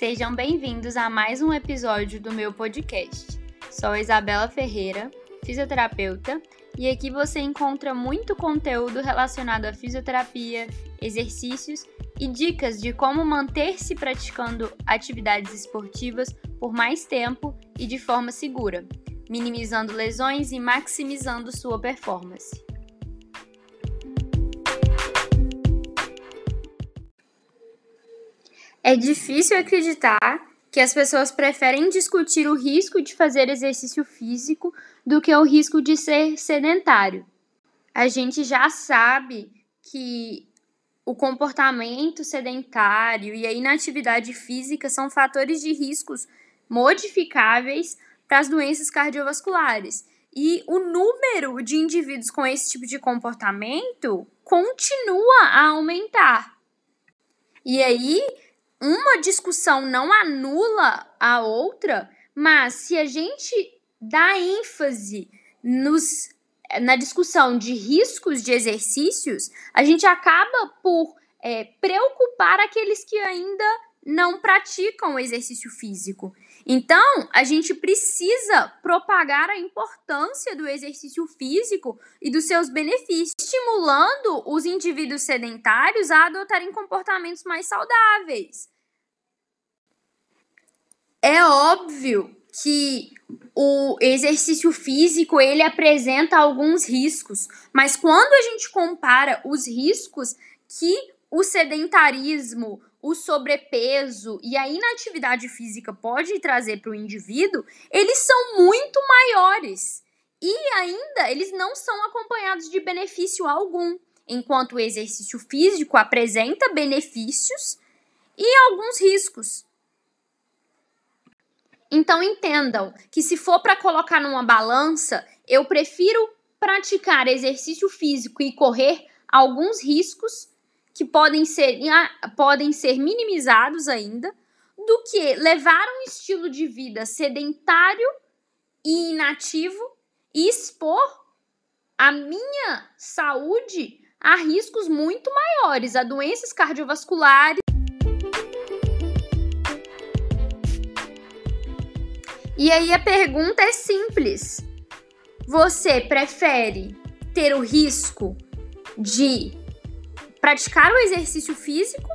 Sejam bem-vindos a mais um episódio do meu podcast. Sou Isabela Ferreira, fisioterapeuta, e aqui você encontra muito conteúdo relacionado à fisioterapia, exercícios e dicas de como manter-se praticando atividades esportivas por mais tempo e de forma segura, minimizando lesões e maximizando sua performance. É difícil acreditar que as pessoas preferem discutir o risco de fazer exercício físico do que o risco de ser sedentário. A gente já sabe que o comportamento sedentário e a inatividade física são fatores de riscos modificáveis para as doenças cardiovasculares. E o número de indivíduos com esse tipo de comportamento continua a aumentar. E aí, uma discussão não anula a outra, mas se a gente dá ênfase nos, na discussão de riscos de exercícios, a gente acaba por é, preocupar aqueles que ainda não praticam exercício físico. Então, a gente precisa propagar a importância do exercício físico e dos seus benefícios, estimulando os indivíduos sedentários a adotarem comportamentos mais saudáveis. É óbvio que o exercício físico ele apresenta alguns riscos, mas quando a gente compara os riscos que o sedentarismo, o sobrepeso e a inatividade física pode trazer para o indivíduo, eles são muito maiores. E ainda eles não são acompanhados de benefício algum, enquanto o exercício físico apresenta benefícios e alguns riscos. Então entendam que se for para colocar numa balança, eu prefiro praticar exercício físico e correr alguns riscos que podem ser, podem ser minimizados ainda, do que levar um estilo de vida sedentário e inativo e expor a minha saúde a riscos muito maiores, a doenças cardiovasculares. E aí a pergunta é simples: você prefere ter o risco de praticar o exercício físico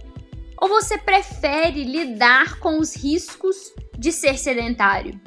ou você prefere lidar com os riscos de ser sedentário?